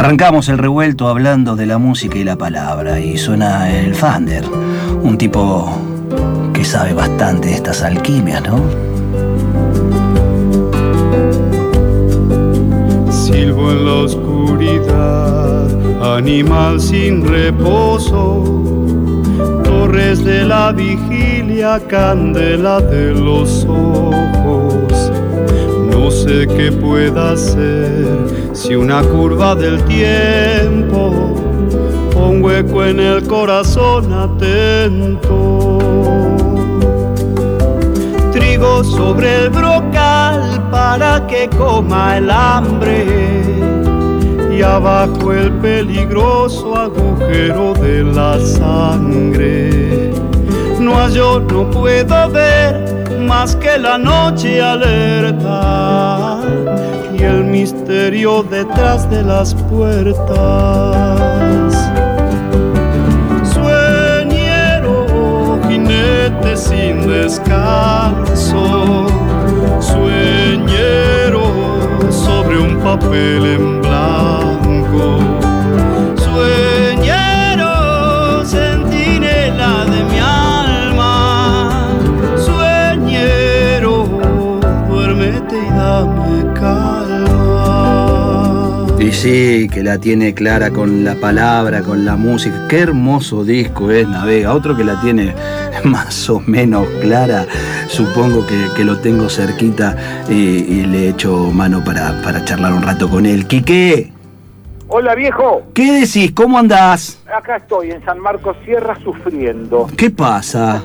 Arrancamos el revuelto hablando de la música y la palabra y suena el Fander, un tipo que sabe bastante de estas alquimias, ¿no? Silbo en la oscuridad, animal sin reposo, torres de la vigilia, candela de los ojos. No sé qué pueda ser si una curva del tiempo un hueco en el corazón atento. Trigo sobre el brocal para que coma el hambre y abajo el peligroso agujero de la sangre. No yo no puedo ver más que la noche alerta y el misterio detrás de las puertas. Sueñero, jinete sin descanso, sueñero sobre un papel en blanco Y sí, que la tiene clara con la palabra, con la música. Qué hermoso disco es Navega. Otro que la tiene más o menos clara, supongo que, lo tengo cerquita y, le echo mano para, para charlar un rato con él. Quique. Hola viejo. ¿Qué decís? ¿Cómo andás? Acá estoy en San Marcos Sierra sufriendo. ¿Qué pasa?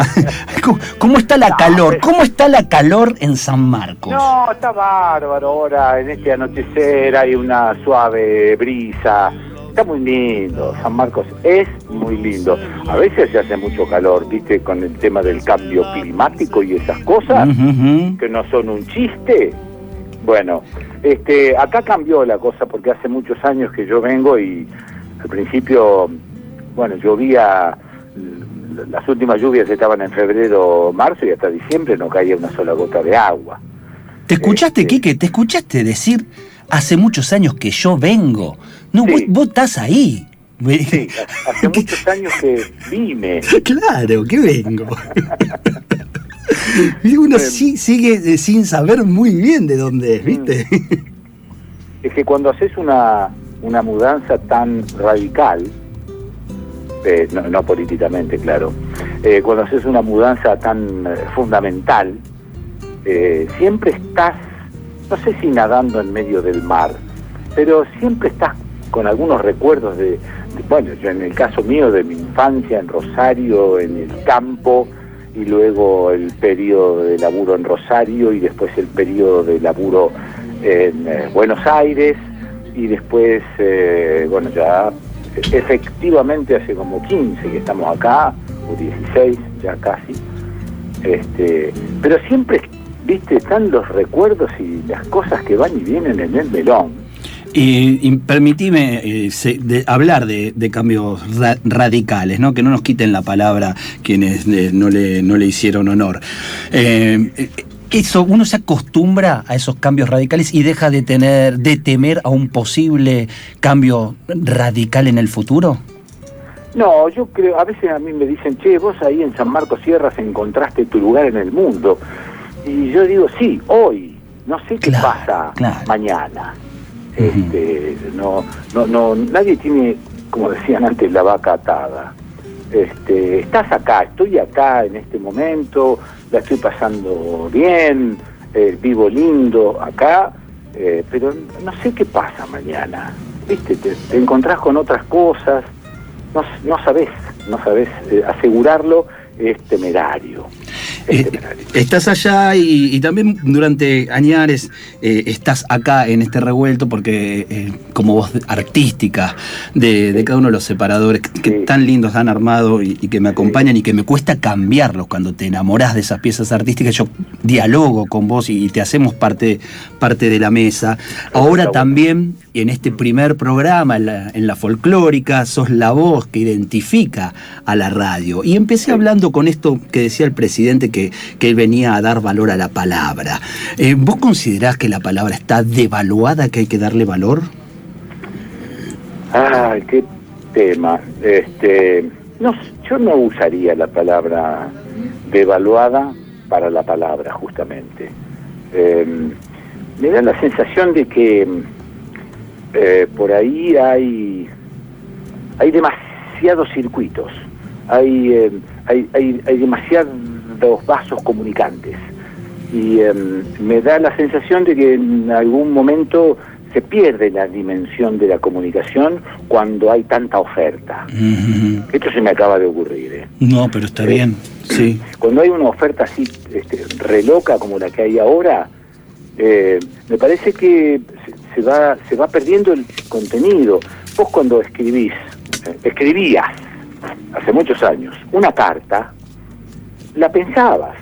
¿Cómo está la calor? ¿Cómo está la calor en San Marcos? No, está bárbaro ahora. En este anochecer hay una suave brisa. Está muy lindo. San Marcos es muy lindo. A veces se hace mucho calor, viste, con el tema del cambio climático y esas cosas, que no son un chiste. Bueno, este, acá cambió la cosa porque hace muchos años que yo vengo y al principio, bueno, llovía, las últimas lluvias estaban en febrero, marzo y hasta diciembre no caía una sola gota de agua. ¿Te escuchaste, este, Quique? ¿Te escuchaste decir hace muchos años que yo vengo? No, vos, estás ahí. Sí, hace muchos años que vine. Claro, que vengo. y uno sigue eh, sin saber muy bien de dónde es, ¿viste? Es que cuando haces una, una mudanza tan radical, eh, no, políticamente, claro, eh, cuando haces una mudanza tan fundamental, siempre estás, no sé si nadando en medio del mar, pero siempre estás con algunos recuerdos de, de bueno, yo en el caso mío de mi infancia en Rosario, en el campo, y luego el periodo de laburo en Rosario y después el periodo de laburo en eh, Buenos Aires y después, eh, bueno, ya efectivamente hace como 15 que estamos acá, o 16 ya casi, este, pero siempre, viste, están los recuerdos y las cosas que van y vienen en el melón. Y, permitime eh, hablar de, cambios radicales, ¿no? que no nos quiten la palabra quienes eh, no, le, no le hicieron honor. Eh, eso, uno se acostumbra a esos cambios radicales y deja de tener, de temer a un posible cambio radical en el futuro. No, yo creo, a veces a mí me dicen, che, vos ahí en San Marcos Sierras encontraste tu lugar en el mundo. Y yo digo, sí, hoy, no sé qué pasa mañana. Este, no, no, no, nadie tiene, como decían antes, la vaca atada. Este, estás acá, estoy acá en este momento, la estoy pasando bien, eh, vivo lindo acá, eh, pero no sé qué pasa mañana. ¿Viste? Te, encontrás con otras cosas, no, no sabes, no sabes eh, asegurarlo, es temerario. Eh, estás allá y, también durante añares eh, estás acá en este revuelto porque eh, como voz artística de, cada uno de los separadores que, tan lindos han armado y, que me acompañan y que me cuesta cambiarlos cuando te enamorás de esas piezas artísticas. Yo dialogo con vos y, te hacemos parte, parte de la mesa. Ahora también en este primer programa, en la, folclórica, sos la voz que identifica a la radio. Y empecé hablando con esto que decía el presidente que, él venía a dar valor a la palabra. Eh, ¿Vos considerás que la palabra está devaluada, que hay que darle valor? Ay, qué tema. Este, no, yo no usaría la palabra devaluada para la palabra, justamente. Em, me da la sensación de que eh, por ahí hay, hay demasiados circuitos, hay, em, hay, hay, hay demasiados vasos comunicantes. Y em, me da la sensación de que en algún momento se pierde la dimensión de la comunicación cuando hay tanta oferta. Esto se me acaba de ocurrir. ¿eh? No, pero está bien, sí. Cuando hay una oferta así este, reloca como la que hay ahora, eh, me parece que se, va, se va perdiendo el contenido. Vos cuando escribís, eh, escribías hace muchos años una carta, la pensabas,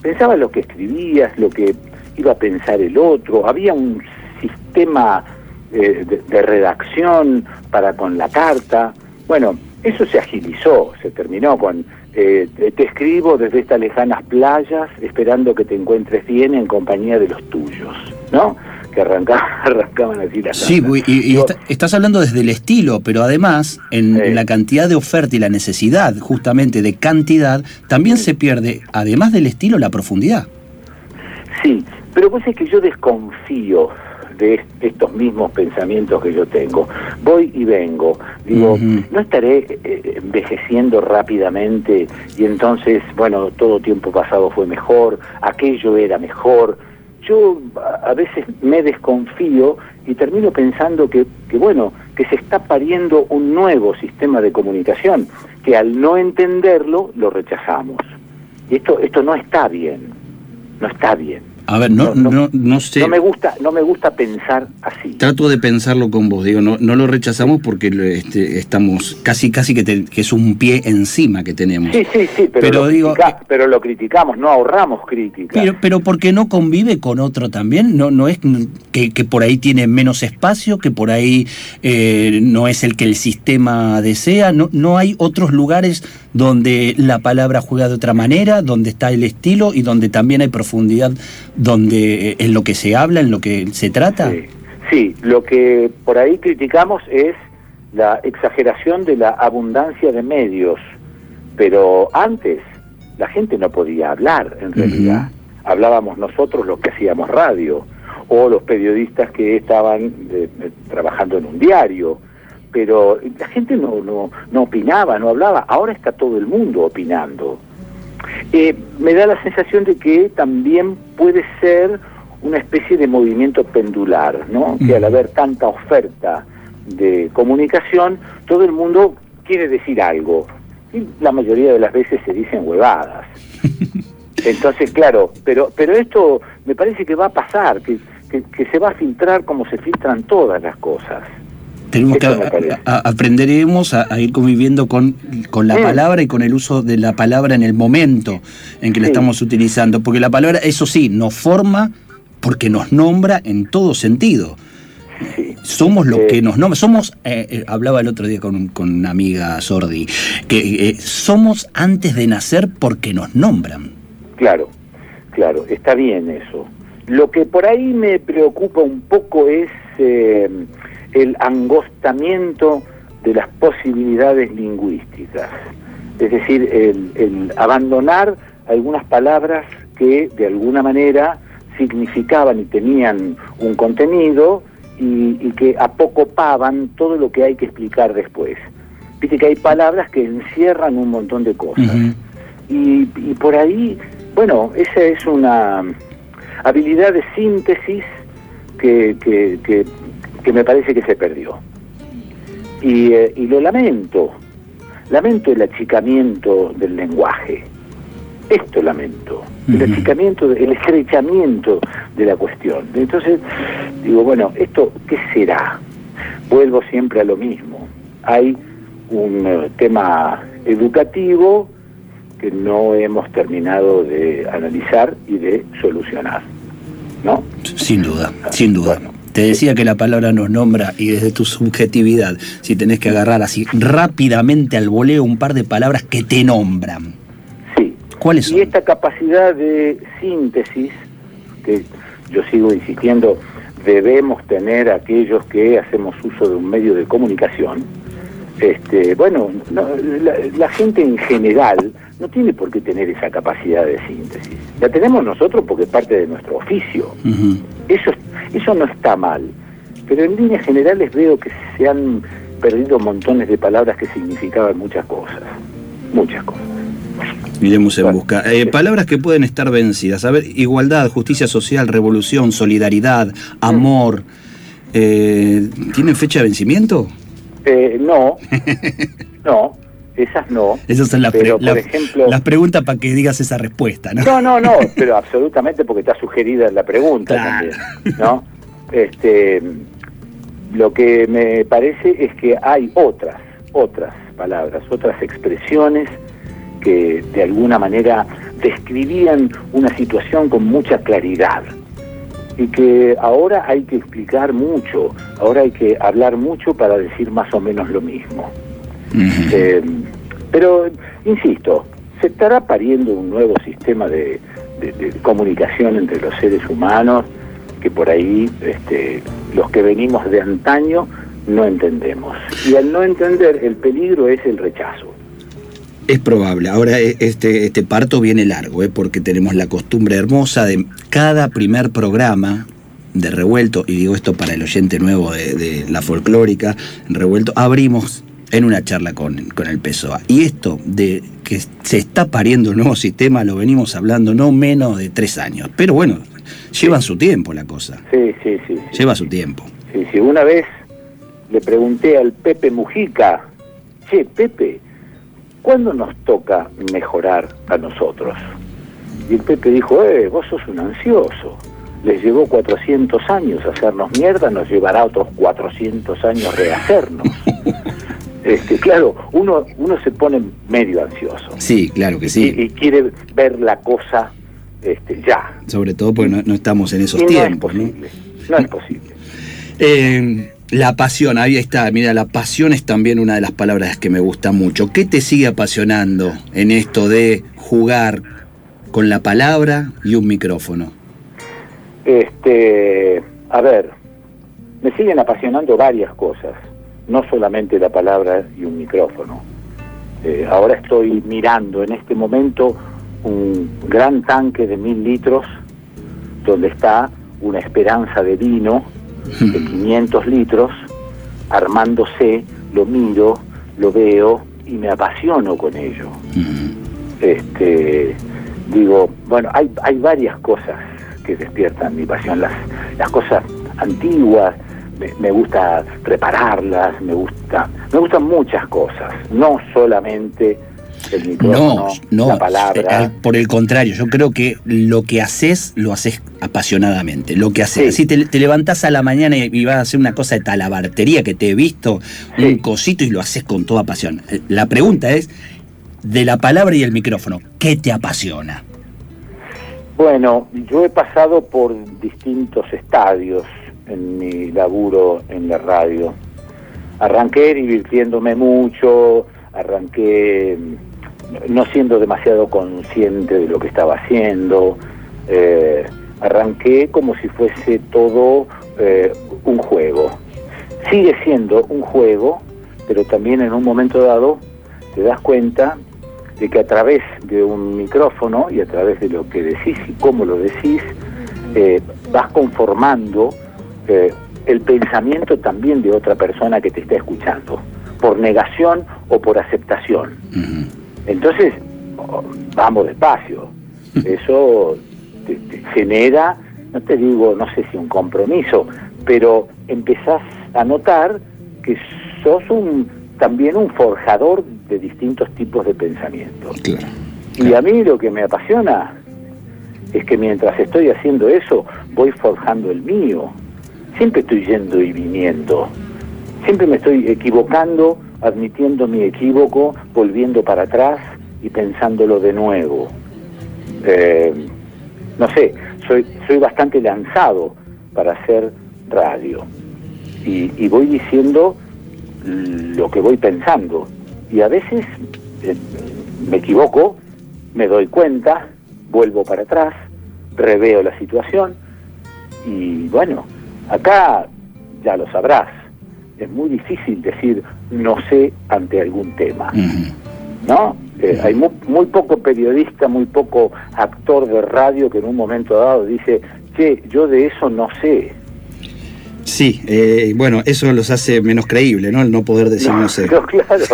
pensabas lo que escribías, lo que iba a pensar el otro, había un sistema eh, de, redacción para con la carta. Bueno, eso se agilizó, se terminó con eh, te escribo desde estas lejanas playas esperando que te encuentres bien en compañía de los tuyos, ¿no? Que arrancaban, arrancaban así las Sí, y, estás hablando desde el estilo, pero además en, la cantidad de oferta y la necesidad justamente de cantidad, también se pierde, además del estilo, la profundidad. Sí, pero pues es que yo desconfío de estos mismos pensamientos que yo tengo. Voy y vengo. Digo, no estaré eh, envejeciendo rápidamente y entonces, bueno, todo tiempo pasado fue mejor, aquello era mejor. Yo a veces me desconfío y termino pensando que, bueno, que se está pariendo un nuevo sistema de comunicación, que al no entenderlo lo rechazamos. Y esto, esto no está bien, no está bien. A ver, no, no, no, sé. No me gusta, no me gusta pensar así. Trato de pensarlo con vos, digo, no, no lo rechazamos porque este, estamos casi, casi que, que, es un pie encima que tenemos. Sí, sí, sí, pero, lo, digo, pero lo criticamos, no ahorramos crítica. Pero, pero porque no convive con otro también, no, no es que, que por ahí tiene menos espacio, que por ahí eh, no es el que el sistema desea, no, no hay otros lugares donde la palabra juega de otra manera, donde está el estilo y donde también hay profundidad donde eh, en lo que se habla, en lo que se trata? Sí. lo que por ahí criticamos es la exageración de la abundancia de medios, pero antes la gente no podía hablar en realidad. Hablábamos nosotros los que hacíamos radio o los periodistas que estaban eh, eh, trabajando en un diario, pero la gente no, no, no opinaba, no hablaba, ahora está todo el mundo opinando. Eh, me da la sensación de que también puede ser una especie de movimiento pendular, ¿no? Que al haber tanta oferta de comunicación, todo el mundo quiere decir algo. Y la mayoría de las veces se dicen huevadas. Entonces, claro, pero, pero esto me parece que va a pasar, que, que se va a filtrar como se filtran todas las cosas. Tenemos que aprenderemos a, ir conviviendo con, con la palabra y con el uso de la palabra en el momento en que la estamos utilizando, porque la palabra, eso sí, nos forma porque nos nombra en todo sentido. Somos lo que nos nombra. Somos, eh, eh, hablaba el otro día con, con una amiga Sordi, que eh, somos antes de nacer porque nos nombran. Claro, claro, está bien eso. Lo que por ahí me preocupa un poco es el angostamiento de las posibilidades lingüísticas, es decir, el, abandonar algunas palabras que de alguna manera significaban y tenían un contenido y, que apocopaban todo lo que hay que explicar después. Viste que hay palabras que encierran un montón de cosas. y, por ahí, bueno, esa es una habilidad de síntesis que, que que me parece que se perdió. Y, eh, y lo lamento, lamento el achicamiento del lenguaje. Esto lamento, el achicamiento, el estrechamiento de la cuestión. Entonces, digo, bueno, ¿esto qué será? Vuelvo siempre a lo mismo. Hay un eh, tema educativo que no hemos terminado de analizar y de solucionar. ¿No? Sin duda, sin duda. Te decía que la palabra nos nombra y desde tu subjetividad, si tenés que agarrar así rápidamente al voleo un par de palabras que te nombran. Sí. ¿Cuáles son? Y esta capacidad de síntesis, que yo sigo insistiendo, debemos tener aquellos que hacemos uso de un medio de comunicación, este, bueno, la, gente en general no tiene por qué tener esa capacidad de síntesis. La tenemos nosotros porque es parte de nuestro oficio. eso, eso no está mal. Pero en líneas generales veo que se han perdido montones de palabras que significaban muchas cosas. Muchas cosas. Iremos en busca. Eh, palabras que pueden estar vencidas. A ver, igualdad, justicia social, revolución, solidaridad, amor. Eh, ¿Tienen fecha de vencimiento? Eh, no, no, esas no. Esas son las, las preguntas para que digas esa respuesta, ¿no? No, no, no, pero absolutamente porque está sugerida la pregunta también, ¿no? Este, lo que me parece es que hay otras, otras palabras, otras expresiones que de alguna manera describían una situación con mucha claridad y que ahora hay que explicar mucho, ahora hay que hablar mucho para decir más o menos lo mismo. Eh, pero, insisto, se estará pariendo un nuevo sistema de, comunicación entre los seres humanos que por ahí este, los que venimos de antaño no entendemos. Y al no entender, el peligro es el rechazo. Es probable. Ahora e, este, este parto viene largo, ¿eh? porque tenemos la costumbre hermosa de cada primer programa de Revuelto, y digo esto para el oyente nuevo de, la folclórica, Revuelto, abrimos en una charla con, con el PSOA. Y esto de que se está pariendo un nuevo sistema lo venimos hablando no menos de tres años. Pero bueno, lleva su tiempo la cosa. Sí, sí, sí, Lleva su tiempo. Sí, sí. Una vez le pregunté al Pepe Mujica, che, Pepe, ¿cuándo nos toca mejorar a nosotros? Y el Pepe dijo, eh, vos sos un ansioso. Les llevó 400 años hacernos mierda, nos llevará otros 400 años rehacernos. este, claro, uno, uno se pone medio ansioso. Sí, claro que sí. Y, quiere ver la cosa este, ya. Sobre todo porque no, estamos en esos tiempos. No es posible. ¿no? es posible. Eh, la pasión, ahí está, mira, la pasión es también una de las palabras que me gusta mucho. ¿Qué te sigue apasionando en esto de jugar con la palabra y un micrófono? Este, a ver, me siguen apasionando varias cosas, no solamente la palabra y un micrófono. Eh, ahora estoy mirando en este momento un gran tanque de mil litros donde está una esperanza de vino de 500 litros, armándose, lo miro, lo veo y me apasiono con ello. Este, digo, bueno, hay, hay varias cosas que despiertan mi pasión, las, las cosas antiguas, me, gusta repararlas, me gusta, me gustan muchas cosas, no solamente no, no, la palabra. Eh, por el contrario, yo creo que lo que haces, lo haces apasionadamente. Lo que haces. Si te, levantás a la mañana y, vas a hacer una cosa de talabartería que te he visto, un cosito y lo haces con toda pasión. Eh, la pregunta es, de la palabra y el micrófono, ¿qué te apasiona? Bueno, yo he pasado por distintos estadios en mi laburo en la radio. Arranqué divirtiéndome mucho, arranqué no siendo demasiado consciente de lo que estaba haciendo. Eh, arranqué como si fuese todo eh, un juego. Sigue siendo un juego, pero también en un momento dado te das cuenta de que a través de un micrófono y a través de lo que decís y cómo lo decís, eh, vas conformando el pensamiento también de otra persona que te está escuchando, por negación o por aceptación. Entonces, vamos despacio. Eso te, genera, no te digo, no sé si un compromiso, pero empezás a notar que sos un también un forjador de distintos tipos de pensamiento. Y a mí lo que me apasiona es que mientras estoy haciendo eso, voy forjando el mío. Siempre estoy yendo y viniendo. Siempre me estoy equivocando admitiendo mi equívoco, volviendo para atrás y pensándolo de nuevo. Eh, no sé, soy, soy bastante lanzado para hacer radio. Y, voy diciendo lo que voy pensando. Y a veces eh, me equivoco, me doy cuenta, vuelvo para atrás, reveo la situación y bueno, Acá, ya lo sabrás, es muy difícil decir no sé ante algún tema. ¿No? Eh, hay muy, muy, poco periodista, muy poco actor de radio que en un momento dado dice, che, yo de eso no sé. Sí, eh, bueno, eso los hace menos creíble, ¿no? El no poder decir no, sé. claro,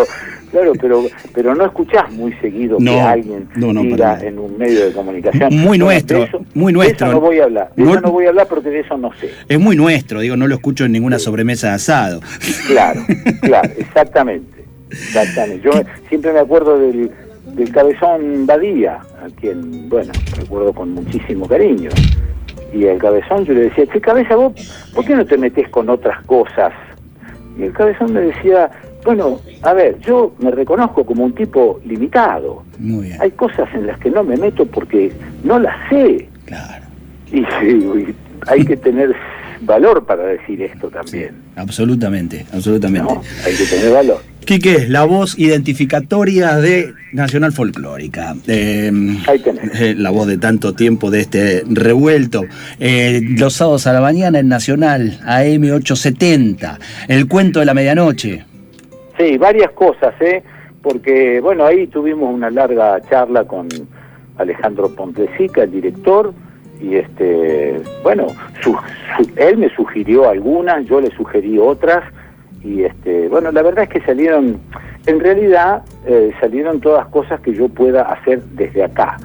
claro, pero, pero no escuchás muy seguido que alguien diga en un medio de comunicación. Muy nuestro, muy nuestro. De eso no voy a hablar, de eso no voy a hablar porque de eso no sé. Es muy nuestro, digo, no lo escucho en ninguna sobremesa de asado. Claro, claro, exactamente. Exactamente. Yo siempre me acuerdo del, del cabezón Badía, a quien, bueno, recuerdo con muchísimo cariño. Y el cabezón yo le decía, che, cabeza, vos, ¿por qué no te metes con otras cosas? Y el cabezón me decía, bueno, a ver, yo me reconozco como un tipo limitado. Muy bien. Hay cosas en las que no me meto porque no las sé. Claro. Y, hay que tener valor para decir esto también. absolutamente, absolutamente. hay que tener valor. Quique, la voz identificatoria de Nacional Folclórica. Eh, eh, la voz de tanto tiempo de este revuelto. Eh, los sábados a la mañana en Nacional, AM870. El cuento de la medianoche. Sí, varias cosas, ¿eh? Porque, bueno, ahí tuvimos una larga charla con Alejandro Pontesica, el director, y este, bueno, él me sugirió algunas, yo le sugerí otras y este bueno la verdad es que salieron en realidad eh, salieron todas cosas que yo pueda hacer desde acá.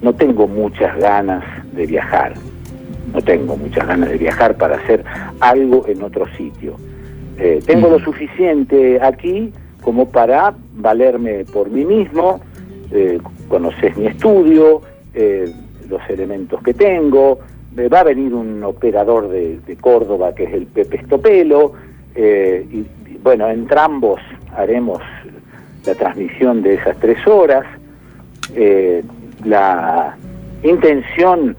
No tengo muchas ganas de viajar. No tengo muchas ganas de viajar para hacer algo en otro sitio eh, tengo lo suficiente aquí como para valerme por mí mismo eh, conoces mi estudio eh, los elementos que tengo va a venir un operador de, Córdoba que es el Pepe Estopelo eh, y, bueno, entre ambos haremos la transmisión de esas tres horas. La intención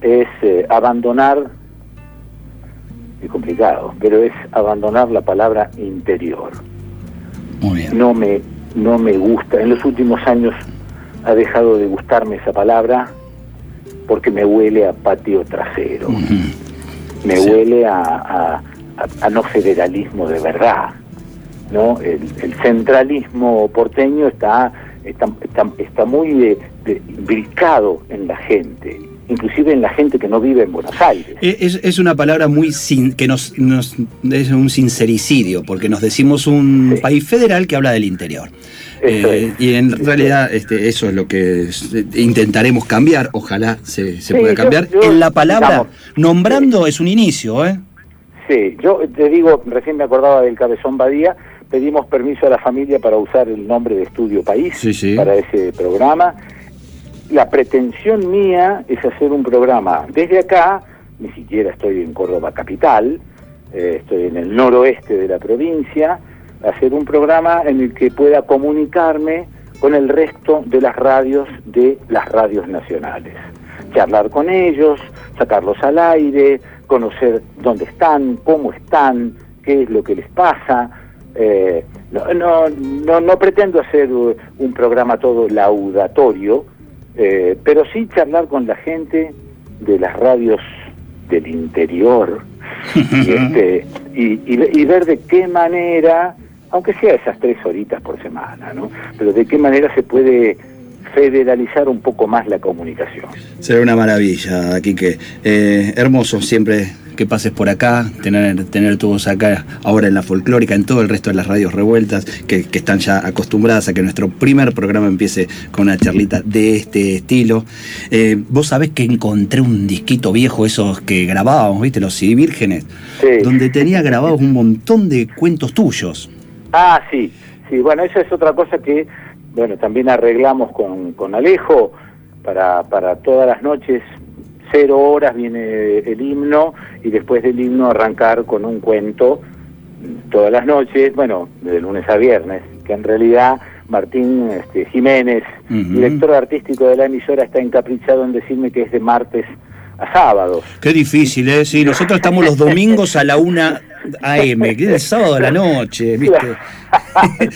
es abandonar, es complicado, pero es abandonar la palabra interior. Muy bien. No me, no me gusta, en los últimos años ha dejado de gustarme esa palabra porque me huele a patio trasero, me huele a a, no federalismo de verdad. ¿no? El, centralismo porteño está, está, está, muy brincado en la gente, inclusive en la gente que no vive en Buenos Aires. Es, es una palabra muy sin, que nos, nos, es un sincericidio, porque nos decimos un país federal que habla del interior. Eh, y en realidad este, eso es lo que intentaremos cambiar, ojalá se, se pueda cambiar. en la palabra, nombrando es un inicio, ¿eh? Sí, yo te digo, recién me acordaba del Cabezón Badía, pedimos permiso a la familia para usar el nombre de Estudio País para ese programa. La pretensión mía es hacer un programa desde acá, ni siquiera estoy en Córdoba capital, eh, estoy en el noroeste de la provincia, hacer un programa en el que pueda comunicarme con el resto de las radios de las radios nacionales. Charlar con ellos, sacarlos al aire, conocer dónde están, cómo están, qué es lo que les pasa. Eh, no, no, no, pretendo hacer un programa todo laudatorio, eh, pero sí charlar con la gente de las radios del interior y, este, y, ver de qué manera, aunque sea esas tres horitas por semana, ¿no? pero de qué manera se puede federalizar un poco más la comunicación. Será una maravilla, aquí que eh, hermoso siempre que pases por acá, tener, tener tu voz acá ahora en la folclórica, en todo el resto de las radios revueltas, que, están ya acostumbradas a que nuestro primer programa empiece con una charlita de este estilo. Eh, vos sabés que encontré un disquito viejo, esos que grabábamos, ¿viste? Los CD Vírgenes, donde tenía grabados un montón de cuentos tuyos. Ah, sí, sí, bueno, esa es otra cosa que bueno, también arreglamos con, con Alejo para, para todas las noches, cero horas viene el himno y después del himno arrancar con un cuento todas las noches, bueno, de lunes a viernes, que en realidad Martín este, Jiménez, director artístico de la emisora, está encaprichado en decirme que es de martes a sábados. Qué difícil, ¿eh? Sí, nosotros estamos los domingos a la una AM, que es el sábado de la noche, ¿viste?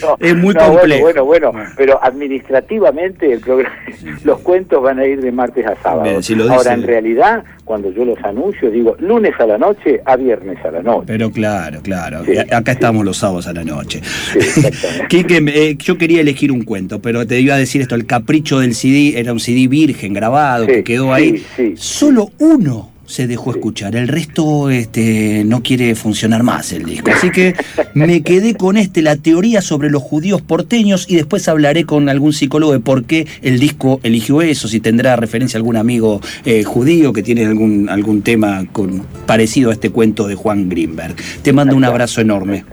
No, es muy no, complejo. Bueno, bueno, bueno, pero administrativamente el programa, los cuentos van a ir de martes a sábado. Bien, si Ahora, en realidad, cuando yo los anuncio, digo lunes a la noche a viernes a la noche. Pero claro, claro. Sí. A- Acá estamos los sábados a la noche. exactamente. Quique, eh, yo quería elegir un cuento, pero te iba a decir esto: el capricho del CD era un CD virgen grabado Sí, que quedó sí, ahí. sí. Solo uno se dejó escuchar, el resto este, no quiere funcionar más el disco. Así que me quedé con este, la teoría sobre los judíos porteños, y después hablaré con algún psicólogo de por qué el disco eligió eso, si tendrá referencia a algún amigo eh, judío que tiene algún, algún tema con, parecido a este cuento de Juan Greenberg. Te mando un abrazo enorme.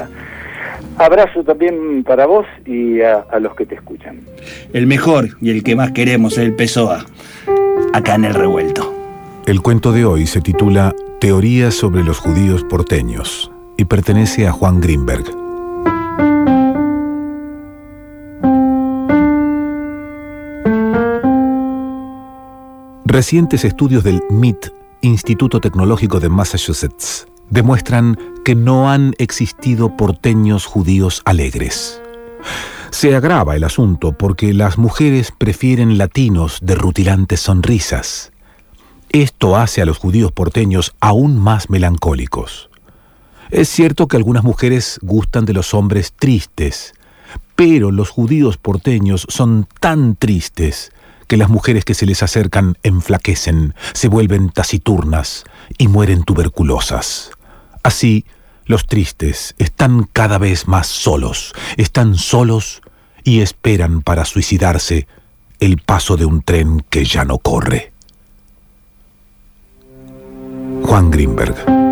Abrazo también para vos y a, a los que te escuchan. El mejor y el que más queremos es el Pessoa, acá en el revuelto. El cuento de hoy se titula Teoría sobre los judíos porteños y pertenece a Juan Greenberg. Recientes estudios del MIT, Instituto Tecnológico de Massachusetts, demuestran que no han existido porteños judíos alegres. Se agrava el asunto porque las mujeres prefieren latinos de rutilantes sonrisas. Esto hace a los judíos porteños aún más melancólicos. Es cierto que algunas mujeres gustan de los hombres tristes, pero los judíos porteños son tan tristes que las mujeres que se les acercan enflaquecen, se vuelven taciturnas y mueren tuberculosas. Así, los tristes están cada vez más solos, están solos y esperan para suicidarse el paso de un tren que ya no corre. Juan Greenberg.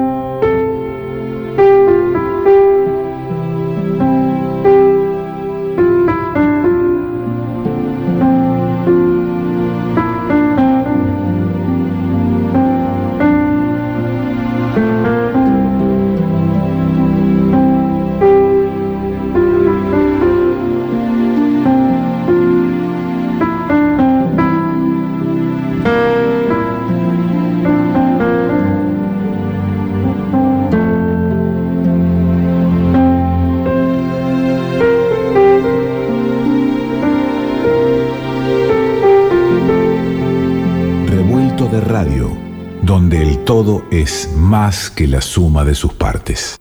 Que la suma de sus partes.